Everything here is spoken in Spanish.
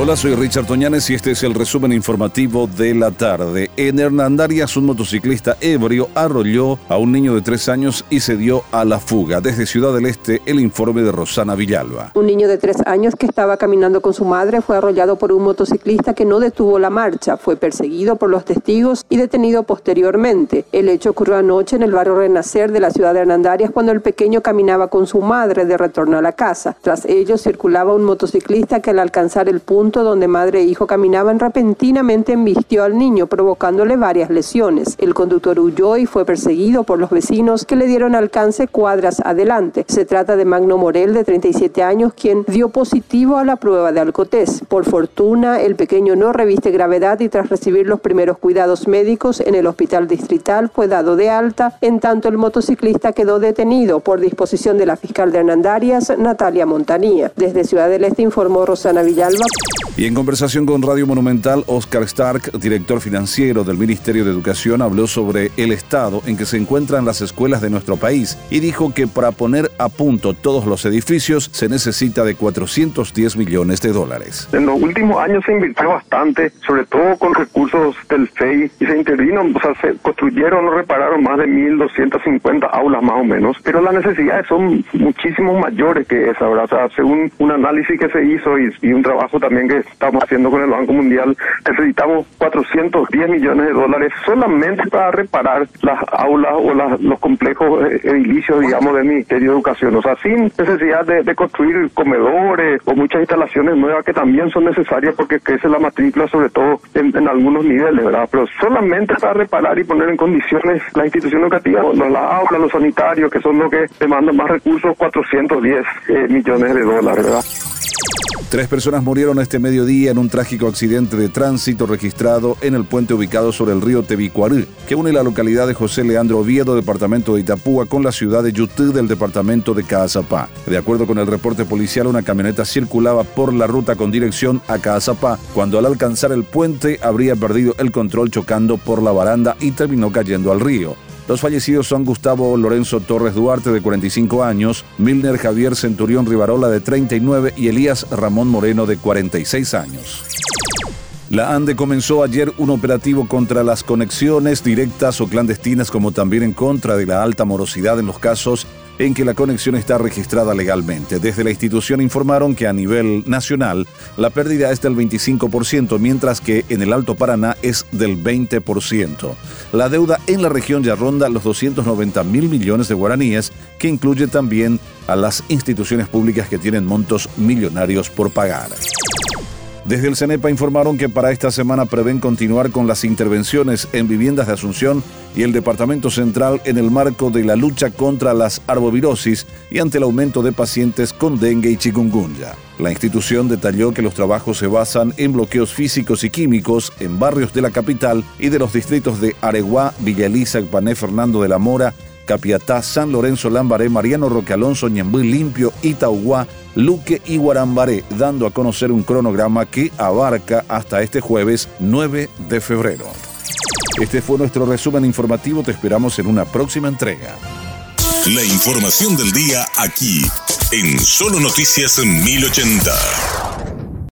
Hola, soy Richard Toñanes y este es el resumen informativo de la tarde. En Hernandarias, un motociclista ebrio arrolló a un niño de tres años y se dio a la fuga. Desde Ciudad del Este, el informe de Rosana Villalba. Un niño de tres años que estaba caminando con su madre fue arrollado por un motociclista que no detuvo la marcha. Fue perseguido por los testigos y detenido posteriormente. El hecho ocurrió anoche en el barrio Renacer de la ciudad de Hernandarias cuando el pequeño caminaba con su madre de retorno a la casa. Tras ello circulaba un motociclista que al alcanzar el punto donde madre e hijo caminaban repentinamente embistió al niño provocándole varias lesiones. El conductor huyó y fue perseguido por los vecinos que le dieron alcance cuadras adelante. Se trata de Magno Morel de 37 años quien dio positivo a la prueba de alcotés. Por fortuna el pequeño no reviste gravedad y tras recibir los primeros cuidados médicos en el hospital distrital fue dado de alta, en tanto el motociclista quedó detenido por disposición de la fiscal de Hernandarias, Natalia Montanía. Desde Ciudad del Este informó Rosana Villalba. Y en conversación con Radio Monumental, Oscar Stark, director financiero del Ministerio de Educación, habló sobre el estado en que se encuentran las escuelas de nuestro país y dijo que para poner a punto todos los edificios se necesita de 410 millones de dólares. En los últimos años se invirtió bastante, sobre todo con recursos del FEI, y se intervino, o sea, se construyeron o repararon más de 1.250 aulas más o menos, pero las necesidades son muchísimo mayores que esa, ¿verdad? O sea, según un análisis que se hizo y, y un trabajo también que estamos haciendo con el Banco Mundial, necesitamos 410 millones de dólares solamente para reparar las aulas o los complejos eh, edilicios, digamos, del Ministerio de Educación. O sea, sin necesidad de, construir comedores o muchas instalaciones nuevas que también son necesarias porque crece la matrícula, sobre todo en, algunos niveles, ¿verdad? Pero solamente para reparar y poner en condiciones la institución educativa, las aulas, los sanitarios, que son los que demandan más recursos, 410 eh, millones de dólares, ¿verdad? Tres personas murieron este mediodía en un trágico accidente de tránsito registrado en el puente ubicado sobre el río Tebicuarí, que une la localidad de José Leandro Oviedo, departamento de Itapúa, con la ciudad de Yutú del departamento de Caazapá. De acuerdo con el reporte policial, una camioneta circulaba por la ruta con dirección a Caazapá, cuando al alcanzar el puente habría perdido el control chocando por la baranda y terminó cayendo al río. Los fallecidos son Gustavo Lorenzo Torres Duarte, de 45 años, Milner Javier Centurión Rivarola, de 39 y Elías Ramón Moreno, de 46 años. La ANDE comenzó ayer un operativo contra las conexiones directas o clandestinas, como también en contra de la alta morosidad en los casos en que la conexión está registrada legalmente. Desde la institución informaron que a nivel nacional la pérdida es del 25%, mientras que en el Alto Paraná es del 20%. La deuda en la región ya ronda los 290 mil millones de guaraníes, que incluye también a las instituciones públicas que tienen montos millonarios por pagar. Desde el CENEPA informaron que para esta semana prevén continuar con las intervenciones en viviendas de Asunción y el Departamento Central en el marco de la lucha contra las arbovirosis y ante el aumento de pacientes con dengue y chikungunya. La institución detalló que los trabajos se basan en bloqueos físicos y químicos en barrios de la capital y de los distritos de Areguá, Villa Elisa, Pané, Fernando de la Mora, Capiatá, San Lorenzo, Lambaré, Mariano Roque Alonso, Ñembuí, Limpio, Itaúguá, Luque y Guarambaré, dando a conocer un cronograma que abarca hasta este jueves 9 de febrero. Este fue nuestro resumen informativo, te esperamos en una próxima entrega. La información del día aquí, en Solo Noticias 1080.